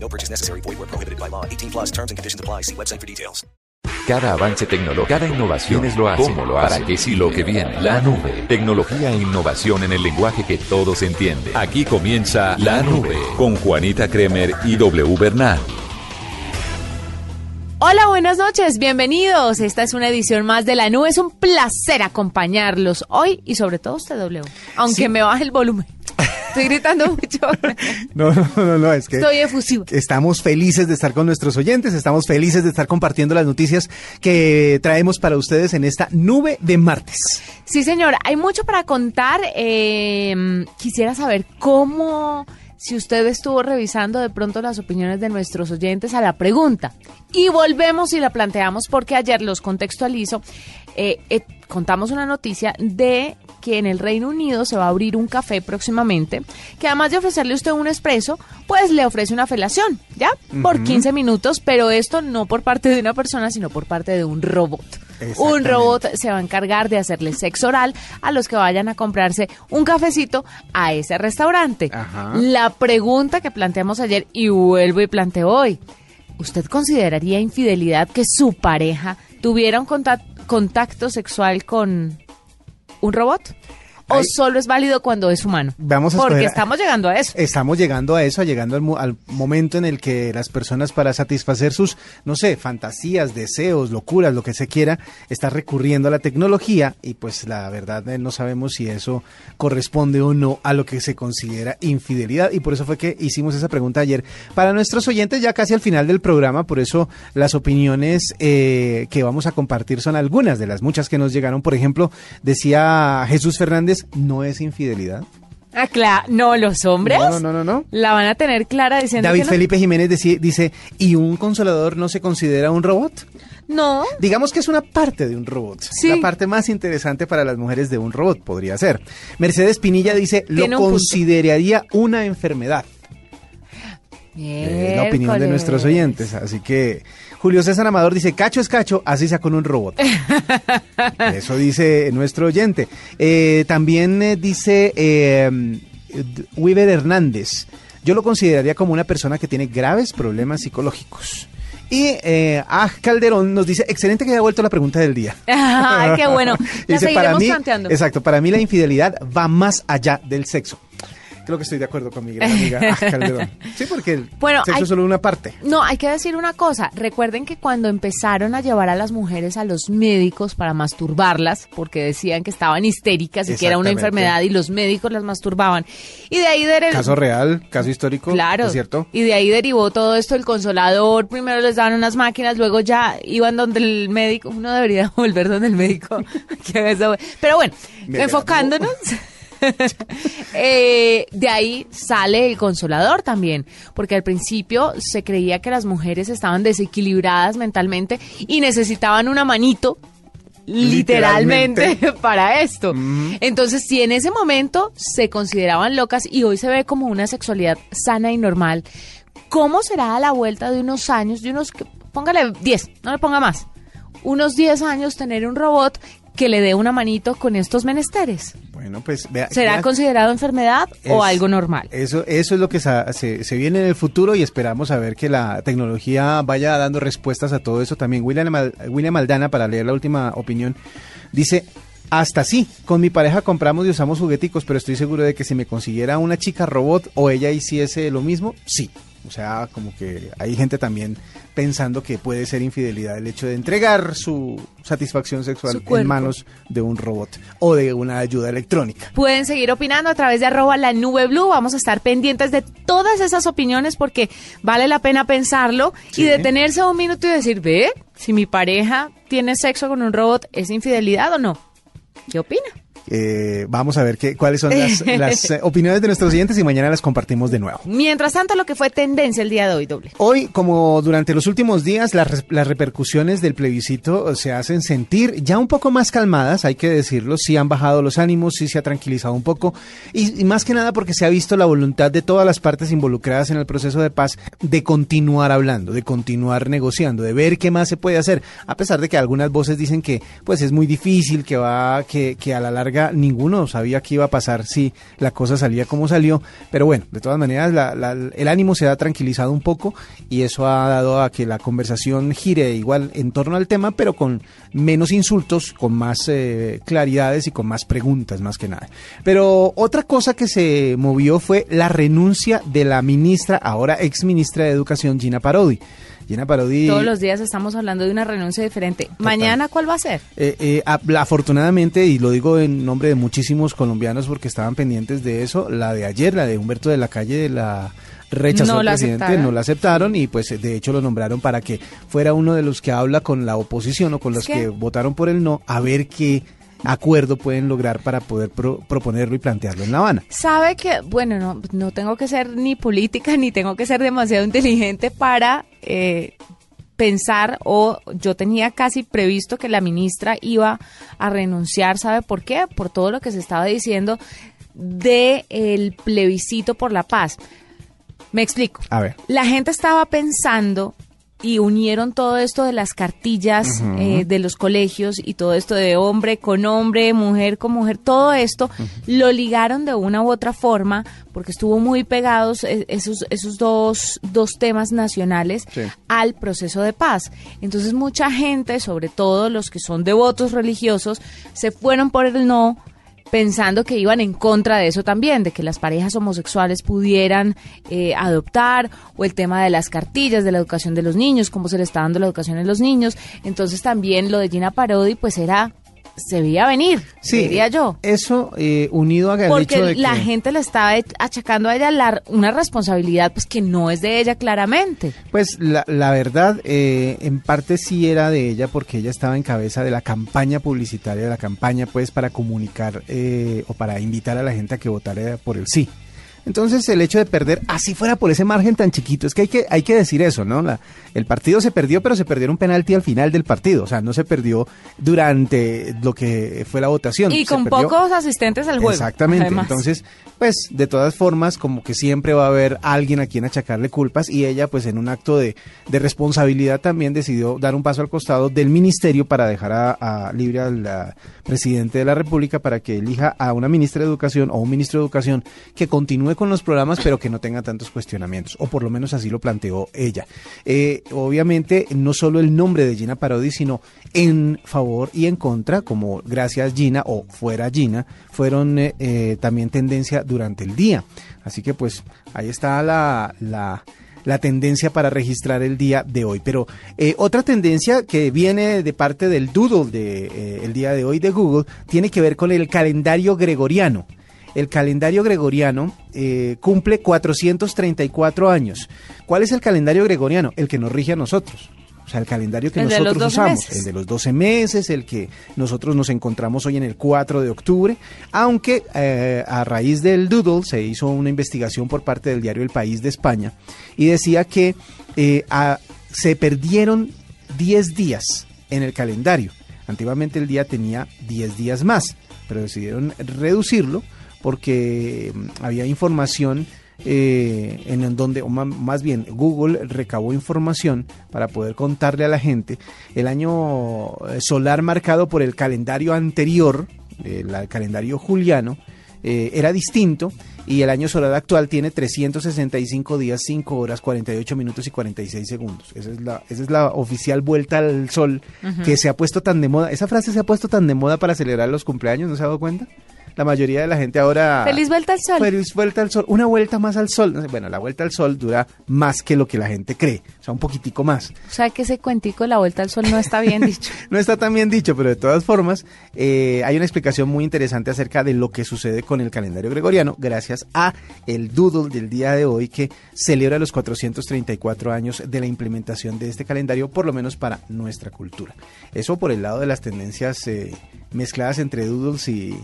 No purchase necessary. Void where prohibited by law. 18 plus terms and conditions apply. See website for details. Cada avance tecnológico, cada innovación es lo hace, cómo lo hace, para qué sí lo que viene. La nube, tecnología e innovación en el lenguaje que todos entienden. Aquí comienza La Nube con Juanita Kremer y W Bernal. Hola, buenas noches, bienvenidos. Esta es una edición más de La Nube. Es un placer acompañarlos hoy y sobre todo usted, W. Aunque Sí. me baje el volumen. Estoy gritando mucho. No, no, no, no, es que Estoy efusiva. estamos felices de estar con nuestros oyentes, estamos felices de estar compartiendo las noticias que traemos para ustedes en esta nube de martes. Sí, señor, hay mucho para contar. Eh, quisiera saber cómo, si usted estuvo revisando de pronto las opiniones de nuestros oyentes a la pregunta. Y volvemos y la planteamos porque ayer los contextualizo. Eh, eh, contamos una noticia de que en el Reino Unido se va a abrir un café próximamente, que además de ofrecerle a usted un expreso, pues le ofrece una felación, ¿ya? Por 15 minutos, pero esto no por parte de una persona, sino por parte de un robot. Un robot se va a encargar de hacerle sexo oral a los que vayan a comprarse un cafecito a ese restaurante. Ajá. La pregunta que planteamos ayer y vuelvo y planteo hoy. ¿Usted consideraría infidelidad que su pareja tuviera un contac- contacto sexual con un robot? ¿O solo es válido cuando es humano? Vamos a Porque escoger- estamos llegando a eso. Estamos llegando a eso, llegando al, al momento en el que las personas para satisfacer sus, no sé, fantasías, deseos, locuras, lo que se quiera, está recurriendo a la tecnología y pues la verdad eh, no sabemos si eso corresponde o no a lo que se considera infidelidad y por eso fue que hicimos esa pregunta ayer. Para nuestros oyentes ya casi al final del programa, por eso las opiniones eh, que vamos a compartir son algunas de las muchas que nos llegaron. Por ejemplo, decía Jesús Fernández, no es infidelidad. Ah, claro. No, los hombres No, no, no, la van a tener clara diciendo David que no. Felipe Jiménez deci- dice, ¿y un consolador no se considera un robot? No. Digamos que es una parte de un robot. Sí. La parte más interesante para las mujeres de un robot podría ser. Mercedes Pinilla dice, lo punto. consideraría una enfermedad. Es la opinión de nuestros oyentes. Así que Julio César Amador dice, cacho es cacho, así sea con un robot. Eso dice nuestro oyente. Eh, también eh, dice eh, Weaver Hernández, yo lo consideraría como una persona que tiene graves problemas psicológicos. Y eh, Ah Calderón nos dice, excelente que haya vuelto la pregunta del día. Ay, qué bueno. La Dice, para seguiremos mí, planteando. exacto, para mí la infidelidad va más allá del sexo. Creo que estoy de acuerdo con mi gran amiga Calderón. Sí, porque el Bueno, sexo hay- es solo una parte. No, hay que decir una cosa. Recuerden que cuando empezaron a llevar a las mujeres a los médicos para masturbarlas, porque decían que estaban histéricas y que era una enfermedad y los médicos las masturbaban. Y de ahí derivó. Caso real, caso histórico, Claro. ¿es cierto? Y de ahí derivó todo esto el consolador. Primero les daban unas máquinas, luego ya iban donde el médico. Uno debería volver donde el médico Pero bueno, enfocándonos. eh, de ahí sale el consolador también, porque al principio se creía que las mujeres estaban desequilibradas mentalmente y necesitaban una manito literalmente, Literalmente. para esto. Entonces, si en ese momento se consideraban locas y hoy se ve como una sexualidad sana y normal, ¿cómo será a la vuelta de unos años, de unos, póngale 10, no le ponga más, unos 10 años tener un robot que le dé una manito con estos menesteres? Bueno, pues vea. ¿Será vea, considerado enfermedad o algo normal? Eso, eso es lo que se, se viene en el futuro y esperamos a ver que la tecnología vaya dando respuestas a todo eso. También William, William Aldana, para leer la última opinión, dice, hasta sí, con mi pareja compramos y usamos jugueticos, pero estoy seguro de que si me consiguiera una chica robot o ella hiciese lo mismo, sí. O sea, como que hay gente también pensando que puede ser infidelidad el hecho de entregar su satisfacción sexual Su en manos de un robot o de una ayuda electrónica. Pueden seguir opinando a través de arroba la nube blue. Vamos a estar pendientes de todas esas opiniones porque vale la pena pensarlo Sí. y detenerse un minuto y decir, ve, si mi pareja tiene sexo con un robot, ¿es infidelidad o no? ¿Qué opina? Eh, vamos a ver qué, cuáles son las, las, eh, opiniones de nuestros oyentes y mañana las compartimos de nuevo. Mientras tanto, lo que fue tendencia el día de hoy, doble. Hoy, como durante los últimos días, las, las repercusiones del plebiscito se hacen sentir ya un poco más calmadas, hay que decirlo, sí han bajado los ánimos, sí se ha tranquilizado un poco y, y más que nada porque se ha visto la voluntad de todas las partes involucradas en el proceso de paz de continuar hablando, de continuar negociando, de ver qué más se puede hacer, a pesar de que algunas voces dicen que pues es muy difícil, que va, que, que a la larga ninguno sabía qué iba a pasar si la cosa salía como salió, pero bueno, de todas maneras la, el ánimo se ha tranquilizado un poco y eso ha dado a que la conversación gire igual en torno al tema, pero con menos insultos, con más eh, claridades y con más preguntas más que nada. Pero otra cosa que se movió fue la renuncia de la ministra, ahora ex ministra de Educación, Gina Parodi. Gina Parodi. Todos los días estamos hablando de una renuncia diferente. Total. ¿Mañana cuál va a ser? Eh, eh, afortunadamente, y lo digo en nombre de muchísimos colombianos porque estaban pendientes de eso, la de ayer, la de Humberto de la Calle, de la rechazó no al presidente, aceptaron. no la aceptaron y pues de hecho lo nombraron para que fuera uno de los que habla con la oposición o con los ¿Qué? que votaron por el no, a ver qué acuerdo pueden lograr para poder pro proponerlo y plantearlo en La Habana. Sabe que, bueno, no, no tengo que ser ni política ni tengo que ser demasiado inteligente para eh, pensar o yo tenía casi previsto que la ministra iba a renunciar, ¿sabe por qué? Por todo lo que se estaba diciendo de el plebiscito por la paz. Me explico. A ver. La gente estaba pensando y unieron todo esto de las cartillas uh -huh. eh, de los colegios y todo esto de hombre con hombre, mujer con mujer, todo esto uh -huh. lo ligaron de una u otra forma porque estuvo muy pegados esos, esos dos, dos temas nacionales sí. al proceso de paz. Entonces mucha gente, sobre todo los que son devotos religiosos, se fueron por el no pensando que iban en contra de eso también, de que las parejas homosexuales pudieran eh, adoptar, o el tema de las cartillas, de la educación de los niños, cómo se le está dando la educación a los niños. Entonces también lo de Gina Parodi, pues era se veía venir, sí, diría yo. Eso eh, unido al Porque hecho de la que, gente le estaba achacando a ella la, una responsabilidad pues que no es de ella claramente. Pues la, la verdad, eh, en parte sí era de ella porque ella estaba en cabeza de la campaña publicitaria, de la campaña pues para comunicar eh, o para invitar a la gente a que votara por el sí. Entonces el hecho de perder, así fuera por ese margen tan chiquito, es que hay que, hay que decir eso, ¿no? La, el partido se perdió, pero se perdió un penalti al final del partido, o sea, no se perdió durante lo que fue la votación. Y con pocos asistentes al juego. Exactamente, además. entonces, pues de todas formas, como que siempre va a haber alguien a quien achacarle culpas y ella, pues en un acto de, de responsabilidad también decidió dar un paso al costado del ministerio para dejar a, a libre al presidente de la República para que elija a una ministra de Educación o un ministro de Educación que continúe con los programas, pero que no tenga tantos cuestionamientos, o por lo menos así lo planteó ella. Eh, obviamente, no solo el nombre de Gina Parodi, sino en favor y en contra, como gracias Gina o fuera Gina, fueron eh, eh, también tendencia durante el día. Así que pues ahí está la, la, tendencia para registrar el día de hoy. Pero otra tendencia que viene de parte del doodle de, eh, el día de hoy de Google tiene que ver con el calendario gregoriano. El calendario gregoriano eh, cumple 434 años. ¿Cuál es el calendario gregoriano? El que nos rige a nosotros. O sea, el calendario que el nosotros usamos, meses. el de los 12 meses, el que nosotros nos encontramos hoy en el 4 de octubre, aunque eh, a raíz del Doodle se hizo una investigación por parte del diario El País de España y decía que eh, a, se perdieron 10 días en el calendario. Antiguamente el día tenía 10 días más, pero decidieron reducirlo porque mm, había información eh, en donde, o más bien, Google recabó información para poder contarle a la gente el año eh, solar marcado por el calendario anterior, el, el calendario juliano, eh, era distinto y el año solar actual tiene 365 días, 5 horas, 48 minutos y 46 segundos. Esa es la, esa es la oficial vuelta al sol uh -huh. que se ha puesto tan de moda. Esa frase se ha puesto tan de moda para celebrar los cumpleaños, ¿no se ha dado cuenta? La mayoría de la gente ahora... Feliz vuelta al sol. Feliz vuelta al sol. Una vuelta más al sol. Bueno, la vuelta al sol dura más que lo que la gente cree. O sea, un poquitico más. O sea, que ese cuentico de la vuelta al sol no está bien dicho. no está tan bien dicho, pero de todas formas, eh, hay una explicación muy interesante acerca de lo que sucede con el calendario gregoriano gracias a el doodle del día de hoy que celebra los 434 años de la implementación de este calendario, por lo menos para nuestra cultura. Eso por el lado de las tendencias eh, mezcladas entre doodles y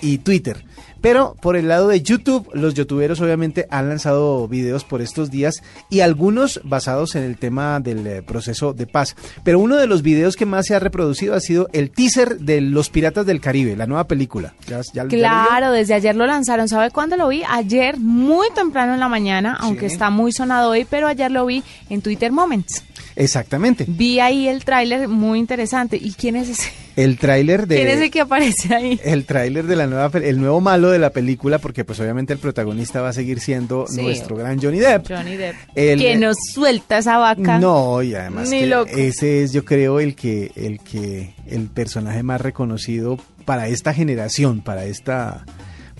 y Twitter. Pero por el lado de YouTube, los youtuberos obviamente han lanzado videos por estos días y algunos basados en el tema del eh, proceso de paz. Pero uno de los videos que más se ha reproducido ha sido el teaser de Los Piratas del Caribe, la nueva película. ¿Ya- ya- ya lo vio? Claro, desde ayer lo lanzaron. ¿Sabe cuándo lo vi? Ayer, muy temprano en la mañana, aunque Sí. está muy sonado hoy, pero ayer lo vi en Twitter Moments. Exactamente. Vi ahí el tráiler muy interesante. ¿Y quién es ese? El tráiler de... ¿Quién es el que aparece ahí? el tráiler de la nueva el nuevo malo de la película porque pues obviamente el protagonista va a seguir siendo Sí. nuestro gran Johnny Depp. Johnny Depp. El- que nos suelta esa vaca. No, y además Ni que loco. ese es yo creo el que el que el personaje más reconocido para esta generación, para esta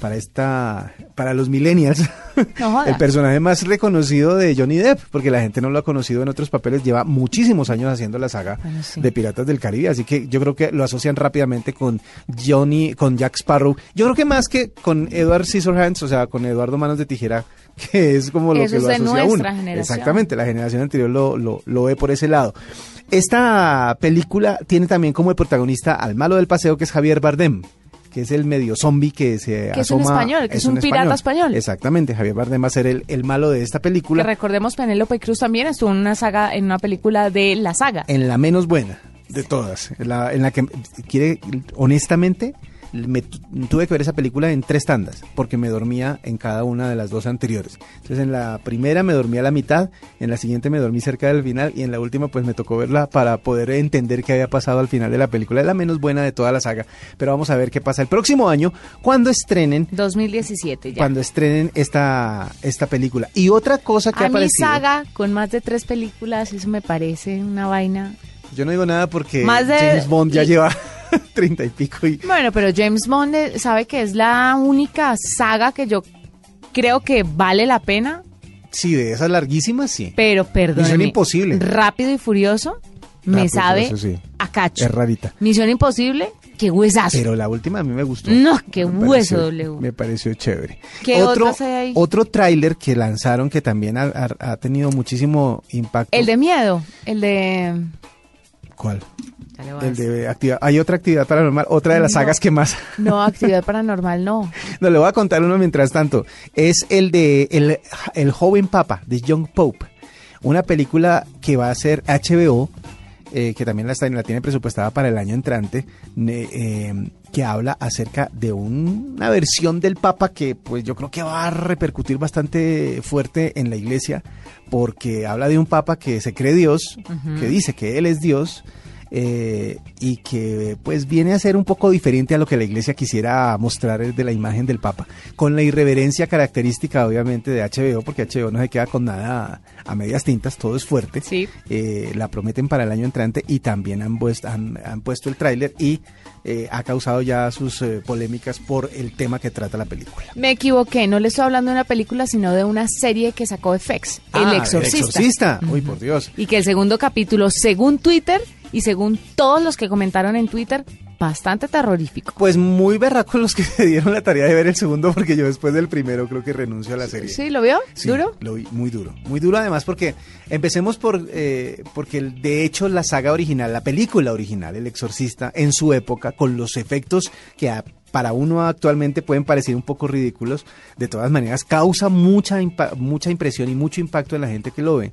para esta para los millennials. No el personaje más reconocido de Johnny Depp, porque la gente no lo ha conocido en otros papeles, lleva muchísimos años haciendo la saga Bueno, sí. de Piratas del Caribe, así que yo creo que lo asocian rápidamente con Johnny, con Jack Sparrow. Yo creo que más que con Edward Scissorhands, o sea, con Eduardo Manos de Tijera, que es como lo Eso que lo asocia a nuestra uno. generación. Exactamente, la generación anterior lo, lo, lo ve por ese lado. Esta película tiene también como el protagonista al malo del paseo, que es Javier Bardem que es el medio zombie que se Que es un asoma- español, que es un pirata español. Exactamente, Javier Bardem va a ser el, el malo de esta película. Que recordemos, Penélope Cruz también estuvo en una saga, en una película de la saga. en la menos buena de todas, en la, en la que quiere, honestamente, me tu- tuve que ver esa película en tres tandas, porque me dormía en cada una de las dos anteriores. Entonces en la primera me dormí a la mitad, en la siguiente me dormí cerca del final y en la última pues me tocó verla para poder entender qué había pasado al final de la película. Es la menos buena de toda la saga, pero vamos a ver qué pasa el próximo año cuando estrenen 2017 ya. cuando estrenen esta, esta película. Y otra cosa que a ha mi aparecido... saga con más de tres películas, eso me parece una vaina. Yo no digo nada porque Más de- James Bond ya y- lleva treinta y pico y... Bueno, pero James Bond eh, sabe que es la única saga que yo creo que vale la pena, Sí, de esas larguísimas, sí. pero perdón. Misión Imposible. Rápido y Furioso me Rápido sabe Furioso, sí. a cacho. Es rarita. Misión Imposible, qué huesazo. Pero la última a mí me gustó. No, qué Me hueso, pareció- W. Me pareció chévere. ¿Qué otro, hay ahí? Otro tráiler que lanzaron que también ha, ha- ha tenido muchísimo impacto. El de miedo, el de... ¿Cuál? El de actividad. Hay otra actividad paranormal, otra de las No. sagas que más. No, actividad paranormal, no. No, le voy a contar uno mientras tanto. Es el de El, el joven papa, de Young Pope. Una película que va a ser HBO, eh, que también la, está, la tiene presupuestada para el año entrante, eh, que habla acerca de un- una versión del papa que pues yo creo que va a repercutir bastante fuerte en la iglesia, porque habla de un papa que se cree Dios, que dice que él es Dios, eh, y que pues viene a ser un poco diferente a lo que la iglesia quisiera mostrar de la imagen del Papa, con la irreverencia característica obviamente de HBO, porque HBO no se queda con nada a medias tintas, todo es fuerte. Sí. Eh, la prometen para el año entrante y también han, han, han puesto el tráiler y eh, ha causado ya sus eh, polémicas por el tema que trata la película. Me equivoqué, no le estoy hablando de una película, sino de una serie que sacó FX, El Ah, Exorcista. El Exorcista. Uy, por Dios. Y que el segundo capítulo, según Twitter y según todos los que comentaron en Twitter, bastante terrorífico. Pues muy berracos los que se dieron la tarea de ver el segundo, porque yo después del primero creo que renuncio a la serie. ¿Sí? ¿Lo vio? Sí, ¿Duro? Lo vi muy duro. Muy duro además porque empecemos por, eh, porque de hecho la saga original, la película original, El Exorcista, en su época, con los efectos que a- para uno actualmente pueden parecer un poco ridículos, de todas maneras causa mucha, mucha impresión y mucho impacto en la gente que lo ve.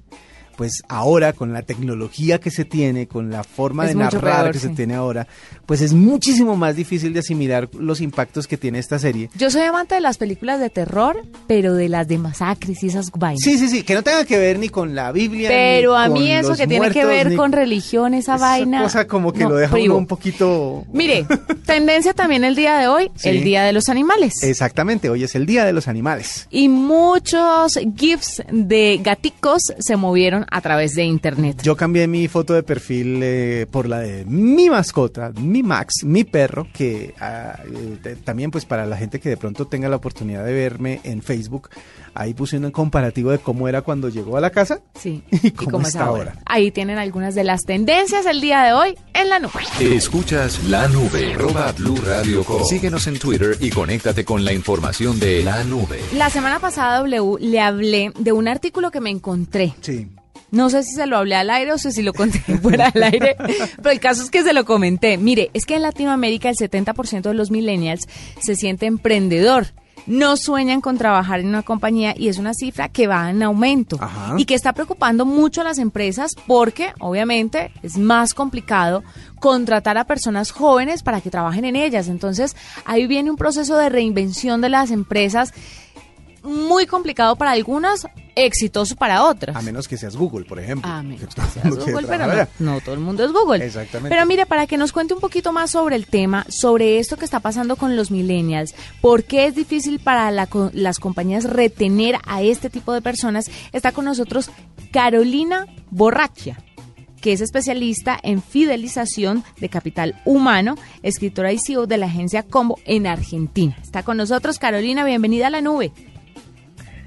Pues ahora, con la tecnología que se tiene, con la forma Es de narrar peor, que sí. se tiene ahora, pues es muchísimo más difícil de asimilar los impactos que tiene esta serie. Yo soy amante de las películas de terror, pero de las de masacres y esas vainas. Sí, sí, sí, que no tenga que ver ni con la Biblia. Pero ni a mí con eso los que tiene que ver con religión, esa vaina. cosa como que no, lo deja uno un poquito. Mire, tendencia también el día de hoy, Sí. el Día de los Animales. Exactamente, hoy es el Día de los Animales. Y muchos GIFs de gaticos se movieron a través de internet. Yo cambié mi foto de perfil eh, por la de mi mascota, mi Max, mi perro, que ah, eh, también pues para la gente que de pronto tenga la oportunidad de verme en Facebook, ahí puse un comparativo de cómo era cuando llegó a la casa Sí. y cómo, está ahora. Ahí tienen algunas de las tendencias el día de hoy en la nube. Escuchas la nube. Arroba Blue Radio. Síguenos en Twitter y conéctate con la información de la nube. La semana pasada, W, le hablé de un artículo que me encontré Sí. No sé si se lo hablé al aire o si lo conté fuera del aire, pero el caso es que se lo comenté. Mire, es que en Latinoamérica el 70% de los millennials se siente emprendedor. No sueñan con trabajar en una compañía y es una cifra que va en aumento Ajá. y que está preocupando mucho a las empresas porque obviamente es más complicado contratar a personas jóvenes para que trabajen en ellas. Entonces ahí viene un proceso de reinvención de las empresas muy complicado para algunas, exitoso para otras. A menos que seas Google, por ejemplo. Ah, menos Que seas Google, pero no, no todo el mundo es Google. Exactamente. Pero mire, para que nos cuente un poquito más sobre el tema, sobre esto que está pasando con los millennials, por qué es difícil para la las compañías retener a este tipo de personas, está con nosotros Carolina Borrachia que es especialista en fidelización de capital humano, escritora y CEO de la agencia Combo en Argentina. Está con nosotros Carolina, bienvenida a la nube.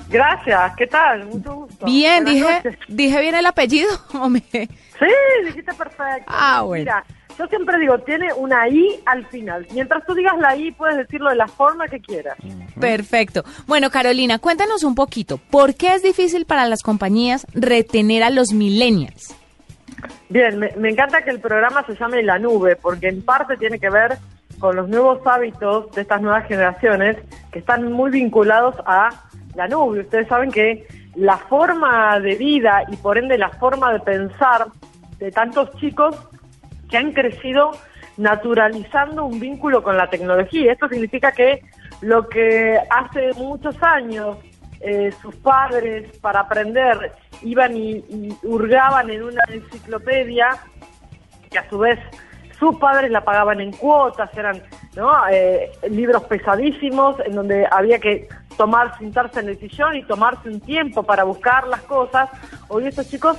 Gracias, ¿qué tal? Mucho gusto. Bien, Buenas dije, noches. dije bien el apellido. me- Sí, dijiste perfecto. Ah, bueno. Mira, yo siempre digo, tiene una I al final. Mientras tú digas la I, puedes decirlo de la forma que quieras. Perfecto. Bueno, Carolina, cuéntanos un poquito, ¿por qué es difícil para las compañías retener a los millennials? Bien, me, me encanta que el programa se llame La Nube, porque en parte tiene que ver con los nuevos hábitos de estas nuevas generaciones que están muy vinculados a la nube. Ustedes saben que la forma de vida y por ende la forma de pensar de tantos chicos que han crecido naturalizando un vínculo con la tecnología. Esto significa que lo que hace muchos años eh, sus padres para aprender iban y, y hurgaban en una enciclopedia que a su vez sus padres la pagaban en cuotas, eran ¿no? Eh, libros pesadísimos en donde había que tomar, sentarse en el sillón y tomarse un tiempo para buscar las cosas. Hoy estos chicos,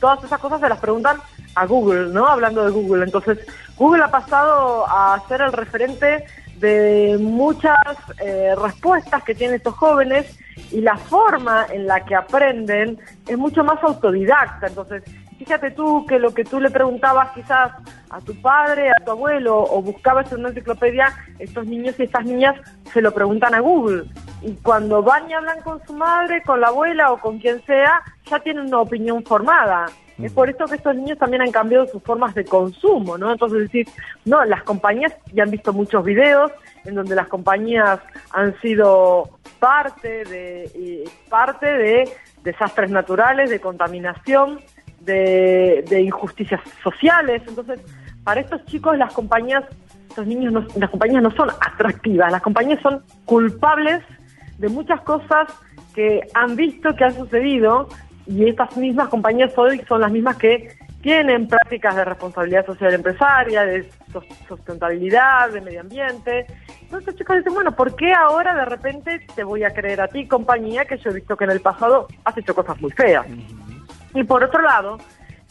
todas esas cosas se las preguntan a Google, ¿no? Hablando de Google. Entonces, Google ha pasado a ser el referente de muchas eh, respuestas que tienen estos jóvenes y la forma en la que aprenden es mucho más autodidacta. Entonces, fíjate tú que lo que tú le preguntabas quizás a tu padre, a tu abuelo o buscabas en una enciclopedia, estos niños y estas niñas se lo preguntan a Google. Y cuando van y hablan con su madre, con la abuela o con quien sea, ya tienen una opinión formada. Es por esto que estos niños también han cambiado sus formas de consumo, ¿no? Entonces decir, no, las compañías ya han visto muchos videos en donde las compañías han sido parte de eh, parte de desastres naturales, de contaminación, de, injusticias sociales. Entonces, para estos chicos las compañías, estos niños, no- las compañías no son atractivas, las compañías son culpables de muchas cosas que han visto que han sucedido y estas mismas compañías hoy son las mismas que tienen prácticas de responsabilidad social empresaria, de sustentabilidad, de medio ambiente. Entonces chicos dicen, bueno, ¿por qué ahora de repente te voy a creer a ti, compañía, que yo he visto que en el pasado has hecho cosas muy feas? Y por otro lado,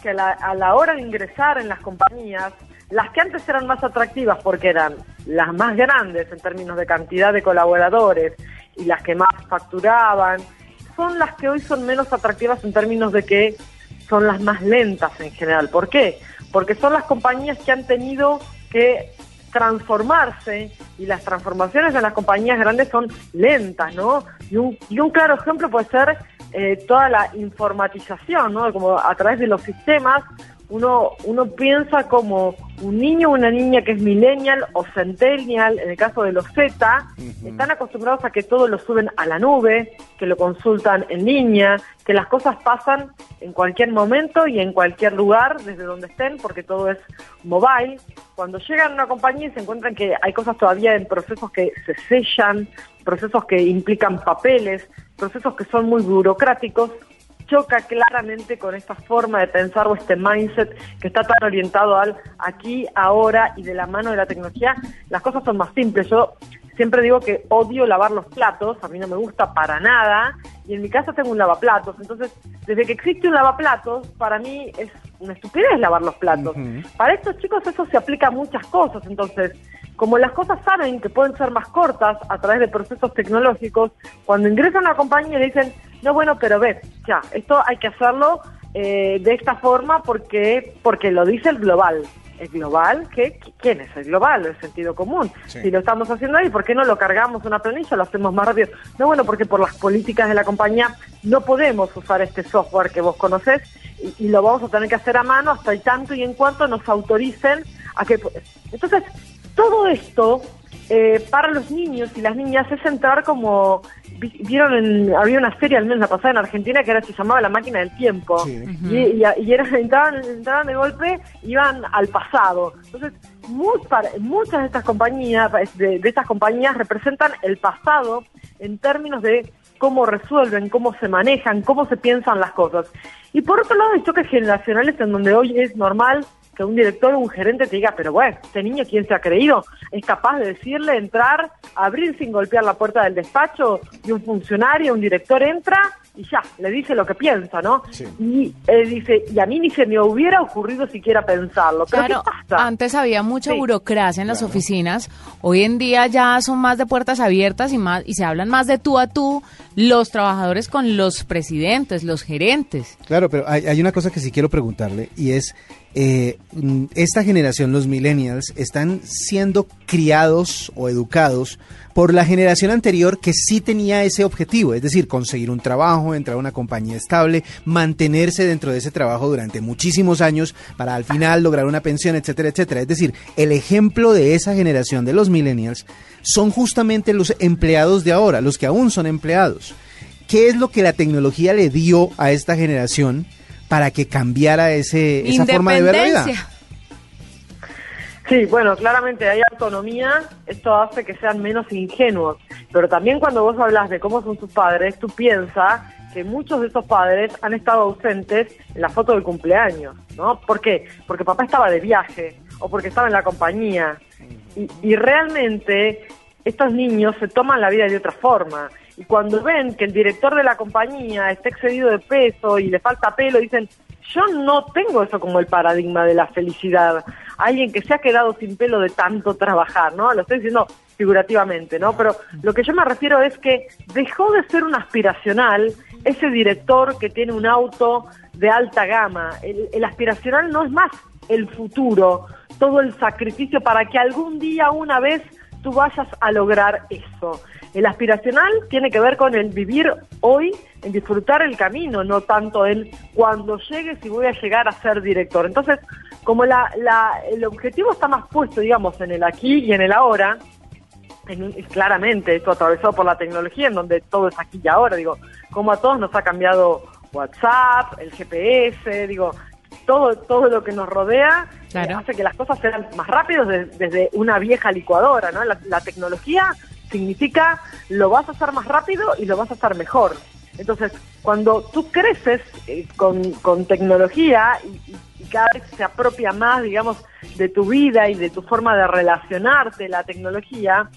que a la, a la hora de ingresar en las compañías, las que antes eran más atractivas porque eran las más grandes en términos de cantidad de colaboradores y las que más facturaban, son las que hoy son menos atractivas en términos de que son las más lentas en general. ¿Por qué? Porque son las compañías que han tenido que transformarse y las transformaciones en las compañías grandes son lentas, ¿no? Y un, y un claro ejemplo puede ser eh, toda la informatización, ¿no? Como a través de los sistemas uno, uno piensa como un niño o una niña que es millennial o centennial, en el caso de los Z, están acostumbrados a que todo lo suben a la nube, que lo consultan en línea, que las cosas pasan en cualquier momento y en cualquier lugar, desde donde estén, porque todo es mobile. Cuando llegan a una compañía y se encuentran que hay cosas todavía en procesos que se sellan, procesos que implican papeles, procesos que son muy burocráticos, choca claramente con esta forma de pensar o este mindset que está tan orientado al aquí, ahora y de la mano de la tecnología. Las cosas son más simples. Yo siempre digo que odio lavar los platos, a mí no me gusta para nada, y en mi casa tengo un lavaplatos. Entonces, desde que existe un lavaplatos, para mí es una estupidez lavar los platos. Para estos chicos eso se aplica a muchas cosas. Entonces, como las cosas saben que pueden ser más cortas a través de procesos tecnológicos, cuando ingresan a una compañía le dicen, no, bueno, pero ve, ya, esto hay que hacerlo eh, de esta forma porque, porque lo dice el global. ¿El global? ¿Qué? ¿Quién es el global? El sentido común. Sí. Si lo estamos haciendo ahí, ¿por qué no lo cargamos una planilla, lo hacemos más rápido? No, bueno, porque por las políticas de la compañía no podemos usar este software que vos conocés y, y lo vamos a tener que hacer a mano hasta el tanto y en cuanto nos autoricen a que... Entonces, todo esto eh, para los niños y las niñas es entrar como vi- vieron en- había una serie al menos la pasada en Argentina que era se llamaba la máquina del tiempo. Sí. y, y, y era, entraban, entraban de golpe iban al pasado. Entonces mu- para- muchas de estas compañías de, de estas compañías representan el pasado en términos de cómo resuelven cómo se manejan cómo se piensan las cosas. Y por otro lado hay choques generacionales en donde hoy es normal que un director o un gerente te diga, pero bueno, este niño, ¿quién se ha creído? Es capaz de decirle, entrar, abrir sin golpear la puerta del despacho y un funcionario, un director entra y ya, le dice lo que piensa, ¿no? Sí. Y él dice, y a mí ni se me hubiera ocurrido siquiera pensarlo. Pero Claro, ¿qué pasa? antes había mucha Sí. burocracia en las oficinas. Hoy en día ya son más de puertas abiertas y más y se hablan más de tú a tú los trabajadores con los presidentes, los gerentes. Claro, pero hay, hay una cosa que sí quiero preguntarle y es, eh, esta generación, los millennials, están siendo criados o educados por la generación anterior que sí tenía ese objetivo, es decir, conseguir un trabajo, entrar a una compañía estable, mantenerse dentro de ese trabajo durante muchísimos años para al final lograr una pensión, etcétera, etcétera. Es decir, el ejemplo de esa generación de los millennials son justamente los empleados de ahora, los que aún son empleados. ¿Qué es lo que la tecnología le dio a esta generación para que cambiara ese, esa forma de ver la vida? Sí, bueno, claramente hay autonomía, esto hace que sean menos ingenuos, pero también cuando vos hablas de cómo son sus padres, tú piensas que muchos de esos padres han estado ausentes en la foto del cumpleaños, ¿no? ¿Por qué? Porque papá estaba de viaje o porque estaba en la compañía y, y realmente estos niños se toman la vida de otra forma y cuando ven que el director de la compañía está excedido de peso y le falta pelo, dicen, yo no tengo eso como el paradigma de la felicidad. Alguien que se ha quedado sin pelo de tanto trabajar, ¿no? Lo estoy diciendo figurativamente, ¿no? Pero lo que yo me refiero es que dejó de ser un aspiracional ese director que tiene un auto de alta gama. El, el aspiracional no es más el futuro, todo el sacrificio para que algún día, una vez, tú vayas a lograr eso. El aspiracional tiene que ver con el vivir hoy, en disfrutar el camino, no tanto en cuando llegue si voy a llegar a ser director. Entonces, como la, la, el objetivo está más puesto, digamos, en el aquí y en el ahora, en un- claramente esto atravesado por la tecnología, en donde todo es aquí y ahora, digo, como a todos nos ha cambiado WhatsApp, el GPS, digo, todo, todo lo que nos rodea eh, hace que las cosas sean más rápidas de- desde una vieja licuadora, ¿no? La, la tecnología significa lo vas a hacer más rápido y lo vas a hacer mejor. Entonces, cuando tú creces eh, con, con tecnología y, cada vez se apropia más, digamos, de tu vida y de tu forma de relacionarte la tecnología,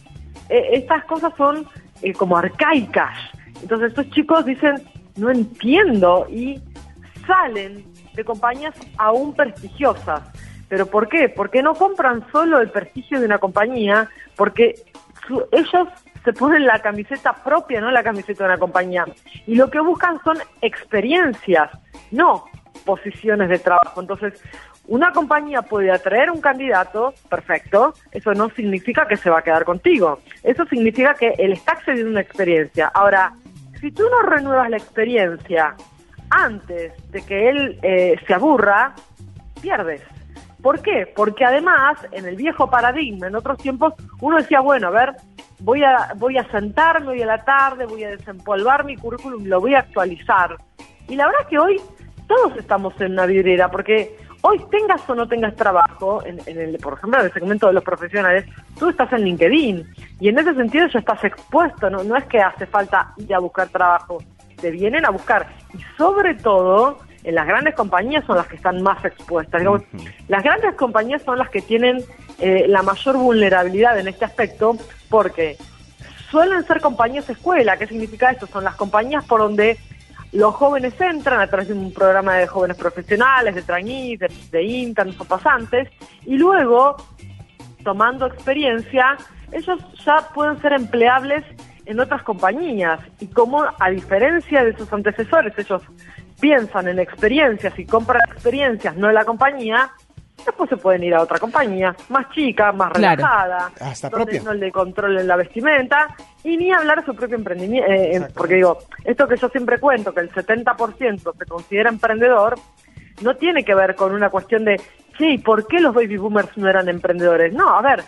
eh, estas cosas son eh, como arcaicas. Entonces estos chicos dicen, no entiendo y salen de compañías aún prestigiosas. ¿Pero por qué? Porque no compran solo el prestigio de una compañía, porque ellos se ponen la camiseta propia, no la camiseta de una compañía. Y lo que buscan son experiencias, no posiciones de trabajo. Entonces, una compañía puede atraer un candidato, perfecto, eso no significa que se va a quedar contigo. Eso significa que él está accediendo a una experiencia. Ahora, si tú no renuevas la experiencia antes de que él eh, se aburra, pierdes. ¿Por qué? Porque además, en el viejo paradigma, en otros tiempos, uno decía, bueno, a ver, voy a, voy a sentarme hoy a la tarde, voy a desempolvar mi currículum, lo voy a actualizar. Y la verdad es que hoy todos estamos en una vidriera, porque hoy tengas o no tengas trabajo, en, en el, por ejemplo, en el segmento de los profesionales, tú estás en LinkedIn y en ese sentido ya estás expuesto, no, no es que hace falta ir a buscar trabajo, te vienen a buscar y sobre todo en las grandes compañías son las que están más expuestas. Digamos, Las grandes compañías son las que tienen eh, la mayor vulnerabilidad en este aspecto porque suelen ser compañías escuela. ¿Qué significa esto? Son las compañías por donde los jóvenes entran a través de un programa de jóvenes profesionales, de trainees, de, de interns o pasantes, y luego, tomando experiencia, ellos ya pueden ser empleables en otras compañías. Y como, a diferencia de sus antecesores, ellos piensan en experiencias y compran experiencias, no en la compañía, después se pueden ir a otra compañía, más chica, más Claro. relajada, Hasta donde propia. no le controlen la vestimenta y ni hablar de su propio emprendimiento. eh, eh, porque digo, esto que yo siempre cuento, que el 70% se considera emprendedor, no tiene que ver con una cuestión de, sí, ¿por qué los baby boomers no eran emprendedores? No, a ver,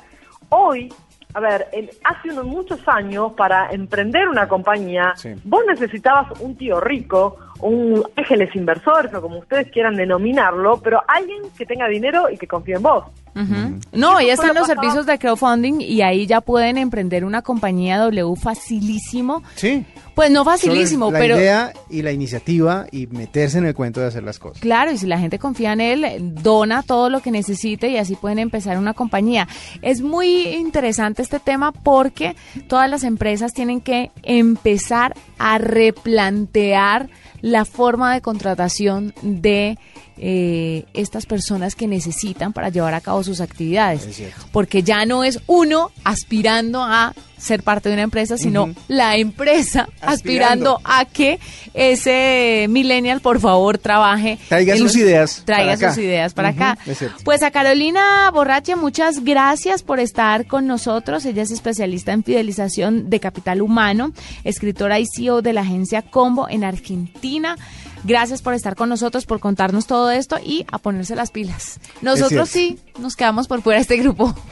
hoy, a ver, en- hace unos muchos años para emprender una compañía, Sí. vos necesitabas un tío rico, un ángeles inversores o como ustedes quieran denominarlo, pero alguien que tenga dinero y que confíe en vos. No, ahí Eso están lo los pasado. servicios de crowdfunding y ahí ya pueden emprender una compañía W facilísimo. Sí. Pues no facilísimo, la pero idea y la iniciativa y meterse en el cuento de hacer las cosas. claro, y si la gente confía en él, dona todo lo que necesite y así pueden empezar una compañía. Es muy interesante este tema porque todas las empresas tienen que empezar a replantear la forma de contratación de eh, estas personas que necesitan para llevar a cabo sus actividades. Porque ya no es uno aspirando a ser parte de una empresa, sino la empresa Aspirando. aspirando a que ese millennial, por favor, trabaje. Traiga sus ideas Traiga acá. sus ideas para acá. Pues a Carolina Borrache, muchas gracias por estar con nosotros. Ella es especialista en fidelización de capital humano, escritora y CEO de la agencia Combo en Argentina. Gracias por estar con nosotros, por contarnos todo esto y a ponerse las pilas. Nosotros sí nos quedamos por fuera de este grupo.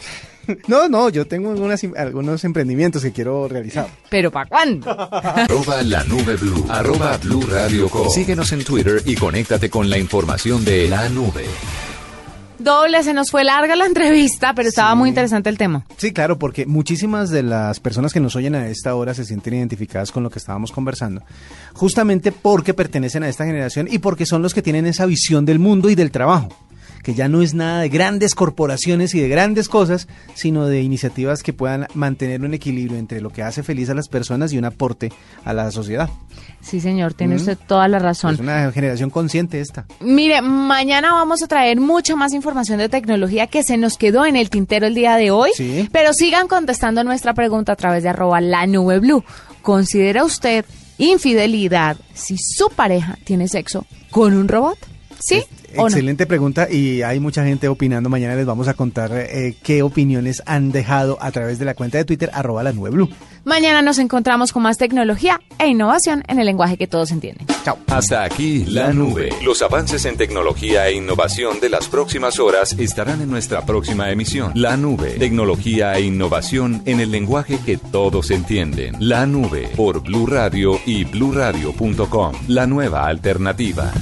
No, no, yo tengo algunas, algunos emprendimientos que quiero realizar. ¿Pero para cuándo? Arroba la nube blue. Arroba blue radio com. Síguenos en Twitter y conéctate con la información de la nube. Doble, se nos fue larga la entrevista, pero estaba muy interesante el tema. Sí, claro, porque muchísimas de las personas que nos oyen a esta hora se sienten identificadas con lo que estábamos conversando, justamente porque pertenecen a esta generación y porque son los que tienen esa visión del mundo y del trabajo, que ya no es nada de grandes corporaciones y de grandes cosas, sino de iniciativas que puedan mantener un equilibrio entre lo que hace feliz a las personas y un aporte a la sociedad. Sí, señor, tiene Mm. usted toda la razón. Es una generación consciente esta. Mire, mañana vamos a traer mucha más información de tecnología que se nos quedó en el tintero el día de hoy. Sí. Pero sigan contestando nuestra pregunta a través de arroba la nube blue. ¿Considera usted infidelidad si su pareja tiene sexo con un robot? ¿Sí o no? Excelente pregunta y hay mucha gente opinando. Mañana les vamos a contar eh, qué opiniones han dejado a través de la cuenta de Twitter arroba la nube blue. Mañana nos encontramos con más tecnología e innovación en el lenguaje que todos entienden. Chao. Hasta aquí la nube. Los avances en tecnología e innovación de las próximas horas estarán en nuestra próxima emisión. La nube. Tecnología e innovación en el lenguaje que todos entienden. La nube por Blue Radio y bluradio.com. La nueva alternativa.